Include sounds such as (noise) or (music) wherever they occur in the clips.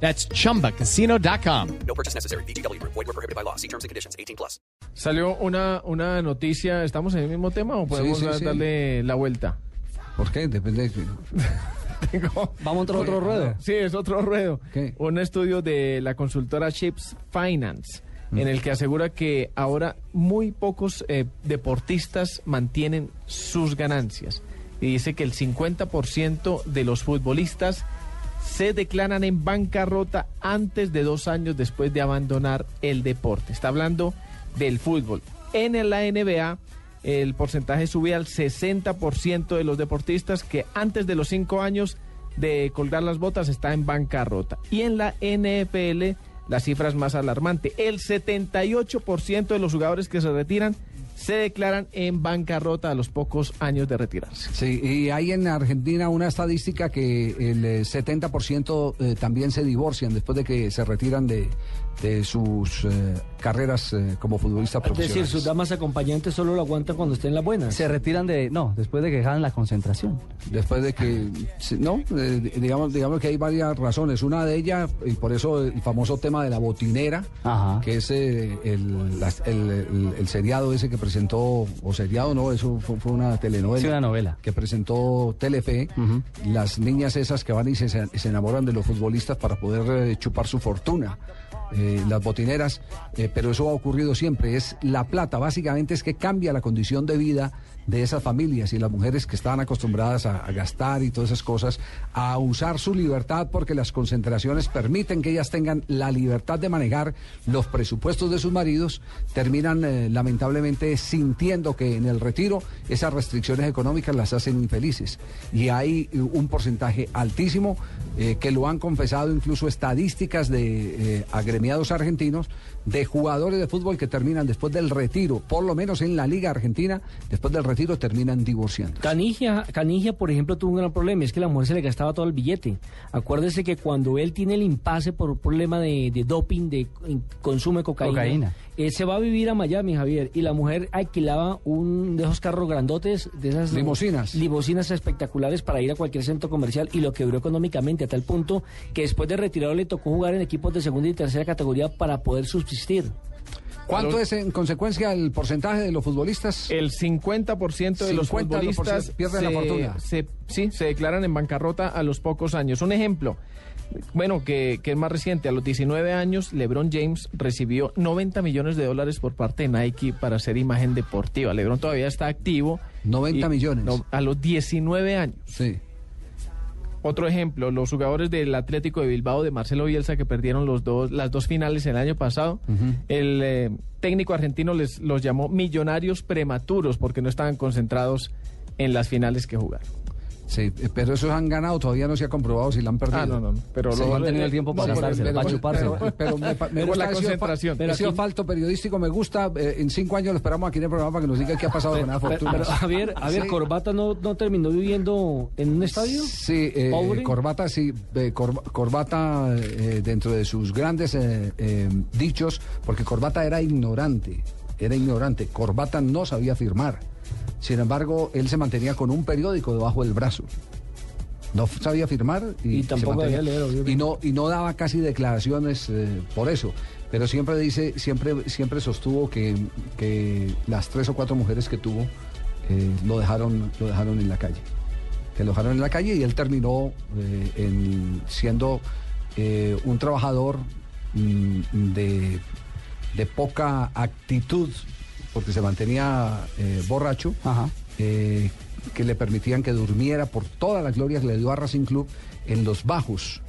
That's chumbacasino.com. No purchase necessary. BGW. Void were prohibited by law. See terms and conditions. 18 plus. Salió una, una noticia, ¿estamos en el mismo tema o podemos sí, sí. darle la vuelta? ¿Por qué? Depende de... (laughs) Tengo- Vamos a otro, otro ruedo. Sí, es otro ruedo. ¿Qué? Un estudio de la consultora Chips Finance, Mm. en el que asegura que ahora muy pocos eh, deportistas mantienen sus ganancias. Y dice que el 50% de los futbolistas se declaran en bancarrota antes de dos años después de abandonar el deporte. Está hablando del fútbol. En la NBA, el porcentaje sube al 60% de los deportistas que antes de los cinco años de colgar las botas está en bancarrota. Y en la NFL, la cifra es más alarmante. El 78% de los jugadores que se retiran se declaran en bancarrota a los pocos años de retirarse. Sí, y hay en Argentina una estadística que el eh, 70% eh, también se divorcian después de que se retiran de, de sus eh, carreras eh, como futbolistas Es decir, sus damas acompañantes solo lo aguantan cuando estén las buenas. Se retiran de. No, después de que dejan la concentración. Después de que, no, Eh, digamos, digamos que hay varias razones. Una de ellas, y por eso el famoso tema de la botinera, Ajá. que es eh, el, el- el seriado ese que presentó, o seriado no, eso fue, fue una telenovela. Sí, una novela. Que presentó Telefe, las niñas esas que van y se, se enamoran de los futbolistas para poder eh, chupar su fortuna. Eh, las botineras, eh, pero eso ha ocurrido siempre, es la plata, básicamente es que cambia la condición de vida de esas familias y las mujeres que estaban acostumbradas a, gastar y todas esas cosas, a usar su libertad porque las concentraciones permiten que ellas tengan la libertad de manejar los presupuestos de sus maridos, terminan eh, lamentablemente sintiendo que en el retiro esas restricciones económicas las hacen infelices. Y hay un porcentaje altísimo que lo han confesado incluso estadísticas de eh, agremiados argentinos de jugadores de fútbol que terminan después del retiro, por lo menos en la Liga Argentina, después del retiro terminan divorciando. Canigia, Canigia, por ejemplo, tuvo un gran problema, es que la mujer se le gastaba todo el billete. Acuérdese que cuando él tiene el impasse por un problema de, de doping, de consumo de cocaína, Cocaína. eh, se va a vivir a Miami, Javier, y la mujer alquilaba un de esos carros grandotes, de esas Limusinas. limusinas espectaculares para ir a cualquier centro comercial y lo quebró económicamente a tal punto que después de retirado le tocó jugar en equipos de segunda y tercera categoría para poder subsistir. ¿Cuánto es en consecuencia el porcentaje de los futbolistas? El 50% de los 50% futbolistas pierden la fortuna. se- sí, se declaran en bancarrota a los pocos años. Un ejemplo, bueno, que, que es más reciente, a los 19 años, LeBron James recibió 90 millones de dólares por parte de Nike para hacer imagen deportiva. LeBron todavía está activo. 90 millones. no, a los 19 años. Sí. Otro ejemplo, los jugadores del Atlético de Bilbao de Marcelo Bielsa que perdieron los dos, las dos finales el año pasado. El eh, técnico argentino les los llamó millonarios prematuros porque no estaban concentrados en las finales que jugaron. Sí, pero esos han ganado, todavía no se ha comprobado si la han perdido. Ah, no, no, no, pero Sí, lo- han tenido el tiempo para el- gastársela, pero- para. Pero, pero me, pa- me Pero gusta, la ha sido fa- concentración. ha sido falto periodístico, me gusta. eh, en cinco años lo esperamos aquí en el programa para que nos diga qué ha pasado con la fortuna. pero, Javier, Javier Sí. Corbata no, no terminó viviendo en un estadio. Sí, eh. Corbata, sí, eh, Cor- Corbata eh, dentro de sus grandes eh, eh, dichos, porque Corbata era ignorante, era ignorante, Corbata no sabía firmar, sin embargo, él se mantenía con un periódico debajo del brazo. No sabía firmar y, tampoco mantenía- leer, y no y no daba casi declaraciones eh, por eso, pero siempre dice siempre siempre sostuvo que, que las tres o cuatro mujeres que tuvo eh, lo dejaron lo dejaron en la calle. Que lo dejaron en la calle y él terminó eh, en- siendo un trabajador mm, de, de poca actitud, porque se mantenía eh, borracho, Ajá. eh, que le permitían que durmiera por toda la gloria que le dio a Racing Club en los bajos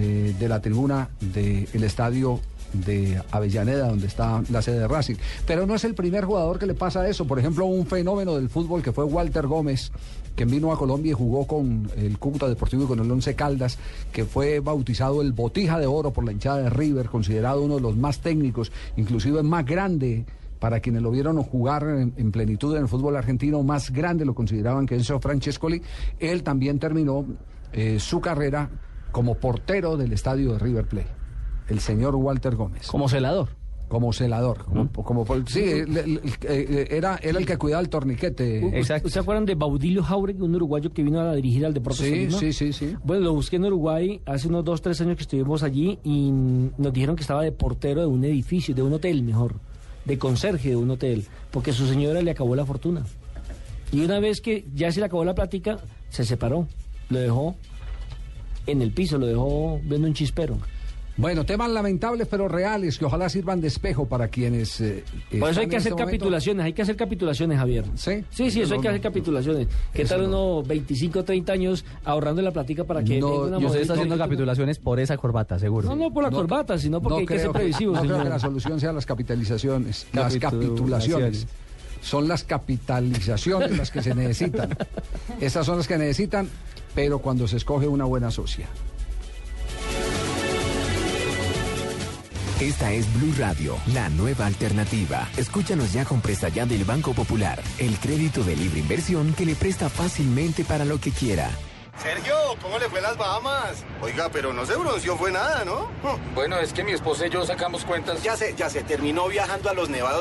eh, de la tribuna del estadio de Avellaneda, donde está la sede de Racing. Pero no es el primer jugador que le pasa eso. Por ejemplo, un fenómeno del fútbol que fue Walter Gómez, que vino a Colombia y jugó con el Cúcuta Deportivo y con el Once Caldas, que fue bautizado el Botija de Oro por la hinchada de River, considerado uno de los más técnicos, inclusive más grande para quienes lo vieron jugar en, en, plenitud en el fútbol argentino, más grande lo consideraban que Enzo Francescoli. Él también terminó eh, su carrera como portero del estadio de River Plate, el señor Walter Gómez. Como celador. Como celador, como, como sí, el- el- el- era, era el que cuidaba el torniquete. ¿Usted se acuerdan de Baudilio Jauregui, un uruguayo que vino a dirigir al Deportes Sí, sí, sí, sí. Bueno, lo busqué en Uruguay hace unos dos, tres años que estuvimos allí y nos dijeron que estaba de portero de un edificio, de un hotel mejor, de conserje de un hotel, porque su señora le acabó la fortuna. Y una vez que ya se le acabó la plática, se separó, lo dejó en el piso, lo dejó viendo un chispero. Bueno, temas lamentables pero reales que ojalá sirvan de espejo para quienes. eh, Por eso hay que hacer este momento- capitulaciones, hay que hacer capitulaciones, Javier. Sí. Sí, sí, eso No, hay que hacer capitulaciones. ¿Qué tal no. unos 25, 30 años ahorrando la platica para que No, una Y usted está haciendo capitulaciones por esa corbata, seguro. No, no por la corbata, sino porque No hay que ser creo previsivos, no creo que la solución sea las capitalizaciones, las capitulaciones. Capitulaciones. Son las capitalizaciones las que se necesitan. Esas son las que necesitan, pero cuando se escoge una buena socia. Esta es Blue Radio, la nueva alternativa. Escúchanos ya con presta ya del Banco Popular, el crédito de libre inversión que le presta fácilmente para lo que quiera. Sergio, ¿cómo le fue las Bahamas? Oiga, pero no se bronceó fue nada, ¿no? Bueno, es que mi esposa y yo sacamos cuentas. Ya sé, ya se terminó viajando a los nevados